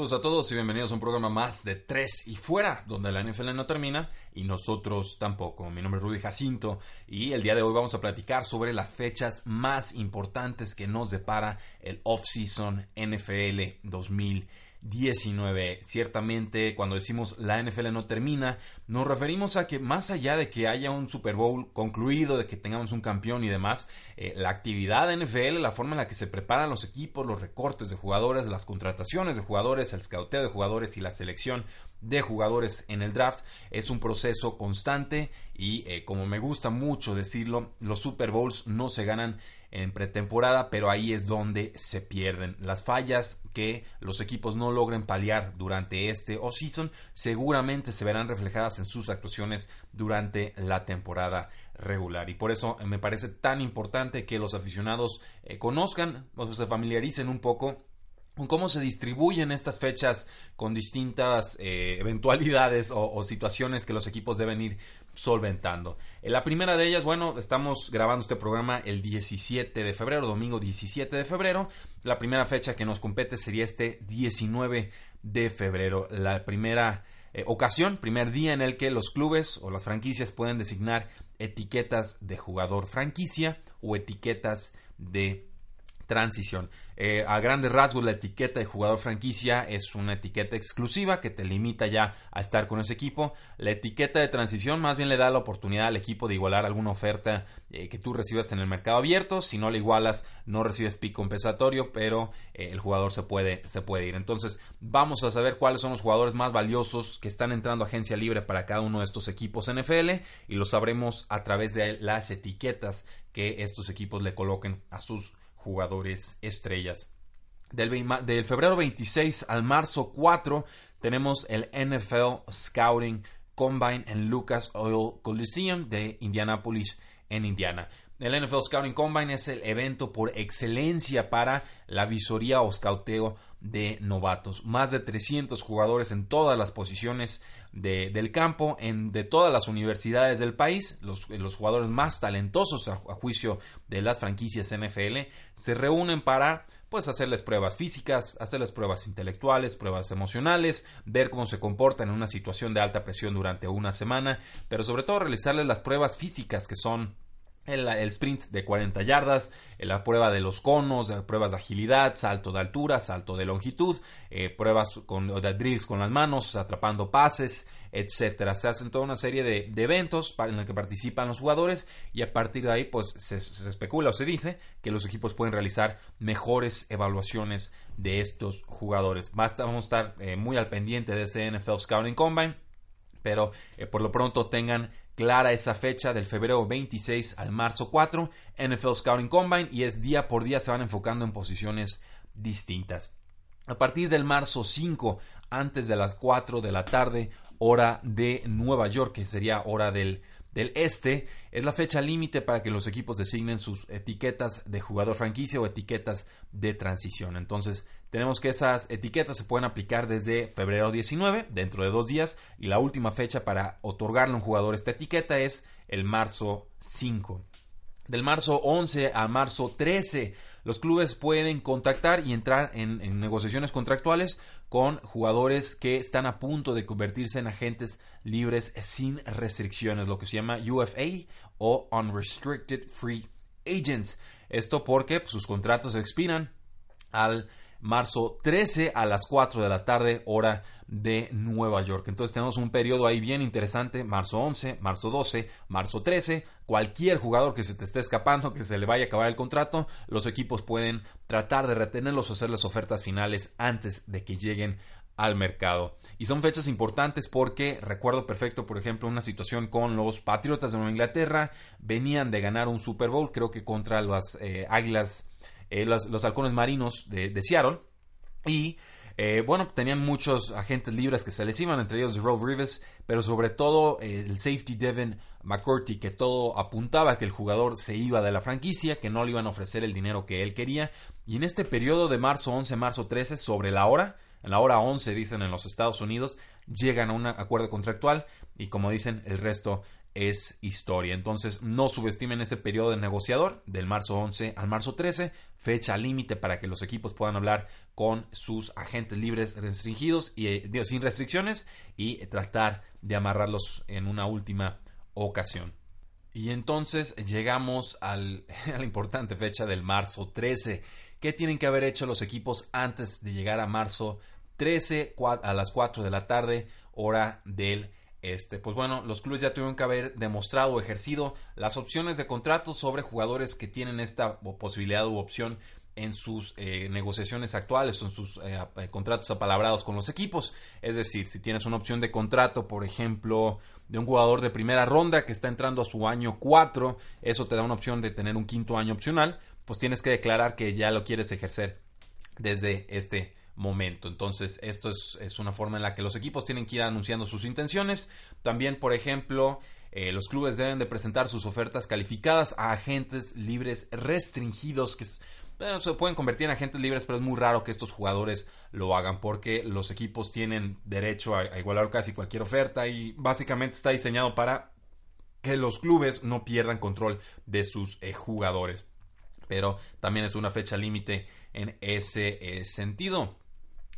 Saludos a todos y bienvenidos a un programa más de Tres y Fuera, donde la NFL no termina y nosotros tampoco. Mi nombre es Rudy Jacinto y el día de hoy vamos a platicar sobre las fechas más importantes que nos depara el Off-Season NFL 2020. 19. Ciertamente, cuando decimos la NFL no termina, nos referimos a que más allá de que haya un Super Bowl concluido, de que tengamos un campeón y demás, eh, la actividad de NFL, la forma en la que se preparan los equipos, los recortes de jugadores, las contrataciones de jugadores, el scouteo de jugadores y la selección de jugadores en el draft es un proceso constante y eh, como me gusta mucho decirlo, los Super Bowls no se ganan en pretemporada, pero ahí es donde se pierden. Las fallas que los equipos no logren paliar durante este off-season seguramente se verán reflejadas en sus actuaciones durante la temporada regular. Y por eso me parece tan importante que los aficionados eh, conozcan o se familiaricen un poco cómo se distribuyen estas fechas con distintas eh, eventualidades o, situaciones que los equipos deben ir solventando. En la primera de ellas, bueno, estamos grabando este programa el 17 de febrero, domingo 17 de febrero. La primera fecha que nos compete sería este 19 de febrero. La primera eh, ocasión, primer día en el que los clubes o las franquicias pueden designar etiquetas de jugador franquicia o etiquetas de transición. Eh, a grandes rasgos, la etiqueta de jugador franquicia es una etiqueta exclusiva que te limita ya a estar con ese equipo. La etiqueta de transición más bien le da la oportunidad al equipo de igualar alguna oferta eh, que tú recibas en el mercado abierto. Si no le igualas, no recibes pico compensatorio, pero eh, el jugador se puede, se puede ir. Entonces, vamos a saber cuáles son los jugadores más valiosos que están entrando a agencia libre para cada uno de estos equipos NFL y lo sabremos a través de las etiquetas que estos equipos le coloquen a sus jugadores estrellas. Del, del, febrero 26 al marzo 4 tenemos el NFL Scouting Combine en Lucas Oil Coliseum de Indianapolis en Indiana. El NFL Scouting Combine es el evento por excelencia para la visoría o scouteo de novatos. Más de 300 jugadores en todas las posiciones del campo, en, de todas las universidades del país, los, jugadores más talentosos a, juicio de las franquicias NFL, se reúnen para pues hacerles pruebas físicas, hacerles pruebas intelectuales, pruebas emocionales, ver cómo se comportan en una situación de alta presión durante una semana, pero sobre todo realizarles las pruebas físicas que son el, sprint de 40 yardas, la prueba de los conos, pruebas de agilidad, salto de altura, salto de longitud, eh, pruebas de drills con las manos, atrapando pases, etcétera. Se hacen toda una serie de, eventos en los que participan los jugadores y a partir de ahí pues se, especula o se dice que los equipos pueden realizar mejores evaluaciones de estos jugadores. Vamos a estar eh, muy al pendiente de ese NFL Scouting Combine, pero eh, por lo pronto tengan clara esa fecha del febrero 26 al marzo 4, NFL Scouting Combine, y es día por día se van enfocando en posiciones distintas. A partir del marzo 5, antes de las 4 de la tarde, hora de Nueva York, que sería hora del, del este, es la fecha límite para que los equipos designen sus etiquetas de jugador franquicia o etiquetas de transición. Entonces, tenemos que esas etiquetas se pueden aplicar desde febrero 19, dentro de dos días, y la última fecha para otorgarle a un jugador esta etiqueta es el marzo 5. Del marzo 11 al marzo 13, los clubes pueden contactar y entrar en, negociaciones contractuales con jugadores que están a punto de convertirse en agentes libres sin restricciones, lo que se llama UFA o Unrestricted Free Agents. Esto porque pues, sus contratos expiran al marzo 13 a las 4 de la tarde, hora de Nueva York. Entonces tenemos un periodo ahí bien interesante, marzo 11, marzo 12, marzo 13. Cualquier jugador que se te esté escapando, que se le vaya a acabar el contrato, los equipos pueden tratar de retenerlos o hacerles ofertas finales antes de que lleguen al mercado. Y son fechas importantes porque recuerdo perfecto, por ejemplo, una situación con los Patriotas de Nueva Inglaterra. Venían de ganar un Super Bowl, creo que contra las eh, Águilas, eh, los, halcones marinos de, Seattle. Y eh, bueno, tenían muchos agentes libres que se les iban, entre ellos Rob Rivers, pero sobre todo el safety Devin McCourty, que todo apuntaba que el jugador se iba de la franquicia, que no le iban a ofrecer el dinero que él quería. Y en este periodo de marzo 11, marzo 13, sobre la hora, en la hora 11 dicen en los Estados Unidos, llegan a un acuerdo contractual y como dicen, el resto es historia. Entonces, no subestimen ese periodo de negociador del marzo 11 al marzo 13, fecha límite para que los equipos puedan hablar con sus agentes libres restringidos y eh, sin restricciones y tratar de amarrarlos en una última ocasión. Y entonces llegamos al, a la importante fecha del marzo 13. ¿Qué tienen que haber hecho los equipos antes de llegar a marzo 13 a las 4 de la tarde, hora del este? Pues bueno, los clubes ya tuvieron que haber demostrado o ejercido las opciones de contrato sobre jugadores que tienen esta posibilidad u opción en sus eh, negociaciones actuales en sus eh, eh, contratos apalabrados con los equipos. Es decir, si tienes una opción de contrato, por ejemplo, de un jugador de primera ronda que está entrando a su año 4, eso te da una opción de tener un quinto año opcional pues tienes que declarar que ya lo quieres ejercer desde este momento. Entonces, esto es, una forma en la que los equipos tienen que ir anunciando sus intenciones. También, por ejemplo, eh, los clubes deben de presentar sus ofertas calificadas a agentes libres restringidos que se pueden convertir en agentes libres, pero es muy raro que estos jugadores lo hagan porque los equipos tienen derecho a, igualar casi cualquier oferta y básicamente está diseñado para que los clubes no pierdan control de sus eh, jugadores pero también es una fecha límite en ese eh, sentido.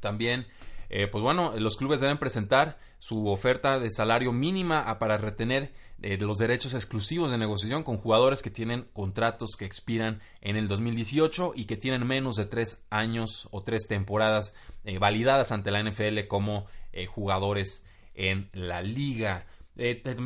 También, eh, pues bueno, los clubes deben presentar su oferta de salario mínima para retener eh, los derechos exclusivos de negociación con jugadores que tienen contratos que expiran en el 2018 y que tienen menos de tres años o tres temporadas validadas ante la NFL como jugadores en la liga.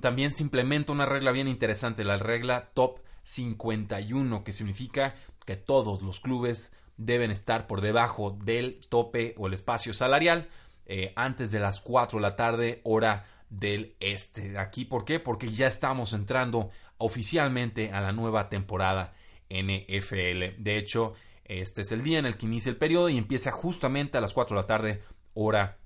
también se implementa una regla bien interesante, la regla top 51, que significa que todos los clubes deben estar por debajo del tope o el espacio salarial eh, antes de las 4 de la tarde, hora del este. Aquí, ¿por qué? Porque ya estamos entrando oficialmente a la nueva temporada NFL. De hecho, este es el día en el que inicia el periodo y empieza justamente a las 4 de la tarde, hora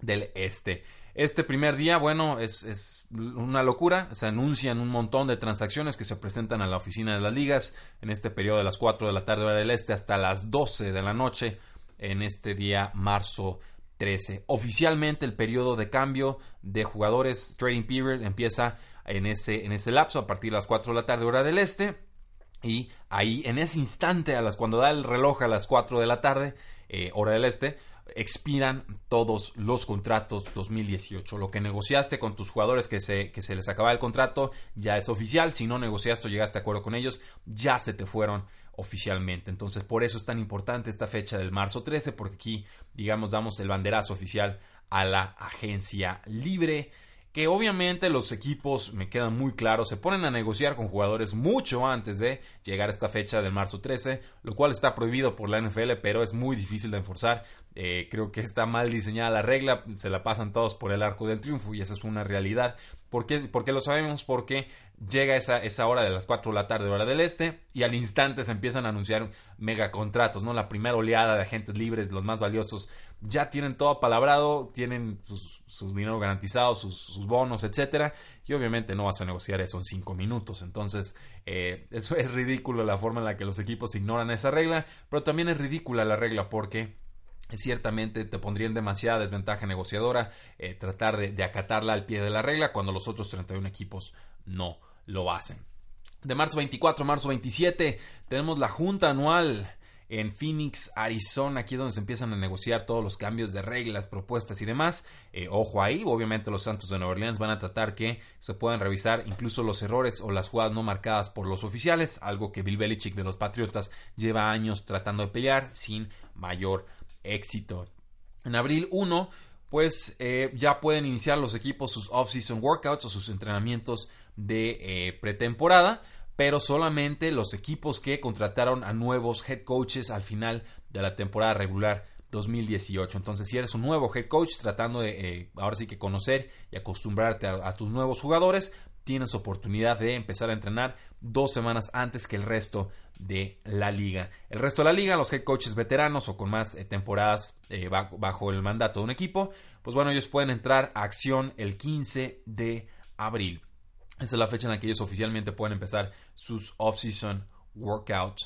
del este. Este primer día, bueno, es, una locura. Se anuncian un montón de transacciones que se presentan a la oficina de las ligas en este periodo de las 4 de la tarde hora del este hasta las 12 de la noche en este día marzo 13. Oficialmente el periodo de cambio de jugadores trading period empieza en ese, en ese lapso a partir de las 4 de la tarde hora del este. Y ahí, en ese instante, a las, cuando da el reloj a las 4 de la tarde, eh, hora del este, expiran todos los contratos 2018. Lo que negociaste con tus jugadores que se, que se les acaba el contrato ya es oficial. Si no negociaste o llegaste a acuerdo con ellos, ya se te fueron oficialmente. Entonces, por eso es tan importante esta fecha del marzo 13, porque aquí, digamos, damos el banderazo oficial a la agencia libre que obviamente los equipos, me quedan muy claros, se ponen a negociar con jugadores mucho antes de llegar a esta fecha del marzo 13, lo cual está prohibido por la NFL, pero es muy difícil de enforzar. Eh, creo que está mal diseñada la regla, se la pasan todos por el arco del triunfo y esa es una realidad. ¿Por qué, lo sabemos? Porque llega esa, esa hora de las 4 de la tarde, hora del este, y al instante se empiezan a anunciar mega contratos, ¿no? La primera oleada de agentes libres, los más valiosos, ya tienen todo apalabrado, tienen sus, dinero garantizados, sus, bonos, etcétera, y obviamente no vas a negociar eso en cinco minutos. Entonces, eh, eso es ridículo la forma en la que los equipos ignoran esa regla, pero también es ridícula la regla porque ciertamente te pondría en demasiada desventaja negociadora eh, tratar de, acatarla al pie de la regla cuando los otros 31 equipos no lo hacen. De marzo 24 a marzo 27 tenemos la junta anual en Phoenix, Arizona, aquí es donde se empiezan a negociar todos los cambios de reglas, propuestas y demás. Eh, ojo ahí, obviamente los Santos de Nueva Orleans van a tratar que se puedan revisar incluso los errores o las jugadas no marcadas por los oficiales, algo que Bill Belichick de los Patriotas lleva años tratando de pelear sin mayor éxito. En abril 1, pues eh, ya pueden iniciar los equipos sus off-season workouts o sus entrenamientos de eh, pretemporada pero solamente los equipos que contrataron a nuevos head coaches al final de la temporada regular 2018. Entonces, si eres un nuevo head coach tratando de eh, ahora sí que conocer y acostumbrarte a, tus nuevos jugadores, tienes oportunidad de empezar a entrenar dos semanas antes que el resto de la liga. El resto de la liga, los head coaches veteranos o con más eh, temporadas eh, bajo, el mandato de un equipo, pues bueno, ellos pueden entrar a acción el 15 de abril. Esa es la fecha en la que ellos oficialmente pueden empezar sus off-season workout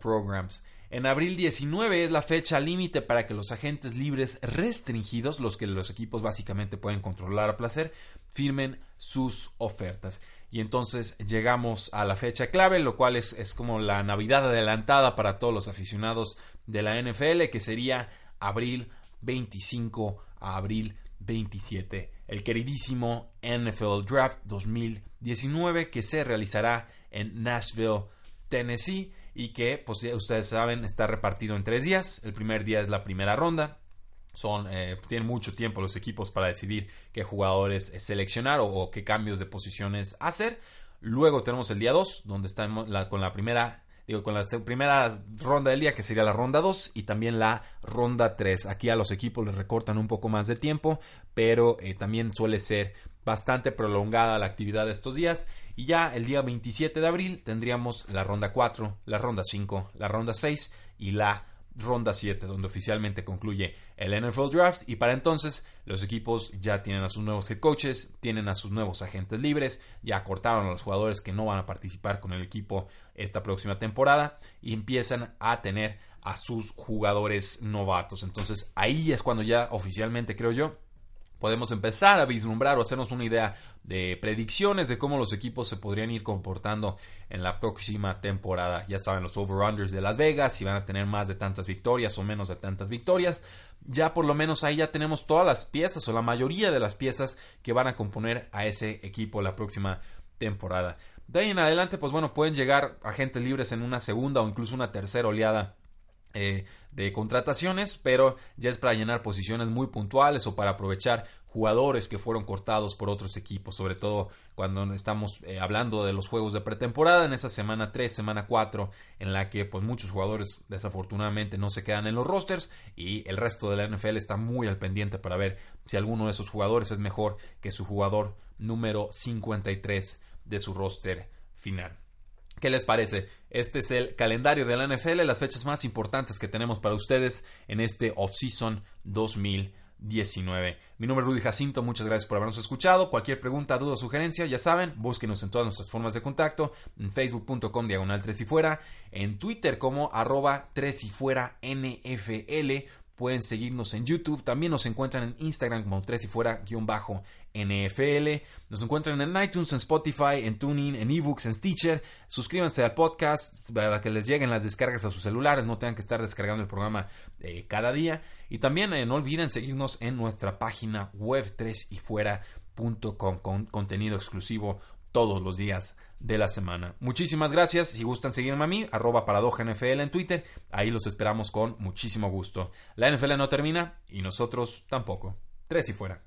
programs. En abril 19 es la fecha límite para que los agentes libres restringidos, los que los equipos básicamente pueden controlar a placer, firmen sus ofertas. Y entonces llegamos a la fecha clave, lo cual es, es como la Navidad adelantada para todos los aficionados de la NFL, que sería abril 25 a abril 27. El queridísimo NFL Draft 2019 que se realizará en Nashville, Tennessee y que, pues ustedes saben, está repartido en tres días. El primer día es la primera ronda. Son, eh, tienen mucho tiempo los equipos para decidir qué jugadores seleccionar o, qué cambios de posiciones hacer. Luego tenemos el día 2, donde estamos con la primera digo, con la primera ronda del día, que sería la ronda 2, y también la ronda 3. Aquí a los equipos les recortan un poco más de tiempo, pero eh, también suele ser bastante prolongada la actividad de estos días. Y ya el día 27 de abril tendríamos la ronda 4, la ronda 5, la ronda 6 y la ronda 7, donde oficialmente concluye el NFL Draft. Y para entonces los equipos ya tienen a sus nuevos head coaches, tienen a sus nuevos agentes libres, ya cortaron a los jugadores que no van a participar con el equipo esta próxima temporada y empiezan a tener a sus jugadores novatos. Entonces ahí es cuando ya oficialmente creo yo podemos empezar a vislumbrar o hacernos una idea de predicciones de cómo los equipos se podrían ir comportando en la próxima temporada. Ya saben, los over-unders de Las Vegas, si van a tener más de tantas victorias o menos de tantas victorias. Ya por lo menos ahí ya tenemos todas las piezas o la mayoría de las piezas que van a componer a ese equipo la próxima temporada. De ahí en adelante, pues bueno, pueden llegar agentes libres en una segunda o incluso una tercera oleada eh, de contrataciones, pero ya es para llenar posiciones muy puntuales o para aprovechar jugadores que fueron cortados por otros equipos, sobre todo cuando estamos eh, hablando de los juegos de pretemporada en esa semana 3, semana 4, en la que pues muchos jugadores desafortunadamente no se quedan en los rosters y el resto de la NFL está muy al pendiente para ver si alguno de esos jugadores es mejor que su jugador número 53 de su roster final. ¿Qué les parece? Este es el calendario de la NFL, las fechas más importantes que tenemos para ustedes en este off-season 2019. Mi nombre es Rudy Jacinto, muchas gracias por habernos escuchado. Cualquier pregunta, duda sugerencia, ya saben, búsquenos en todas nuestras formas de contacto, en facebook.com diagonal 3 y fuera, en Twitter como arroba 3 y fuera NFL, Pueden seguirnos en YouTube. También nos encuentran en Instagram como 3 y fuera guion bajo NFL. Nos encuentran en iTunes, en Spotify, en Tuning, en eBooks, en Stitcher. Suscríbanse al podcast para que les lleguen las descargas a sus celulares. No tengan que estar descargando el programa eh, cada día. Y también eh, no olviden seguirnos en nuestra página web 3 y fuera.com con contenido exclusivo todos los días de la semana. Muchísimas gracias. Si gustan seguirme a mí, arroba NFL en Twitter, ahí los esperamos con muchísimo gusto. La NFL no termina y nosotros tampoco. Tres y fuera.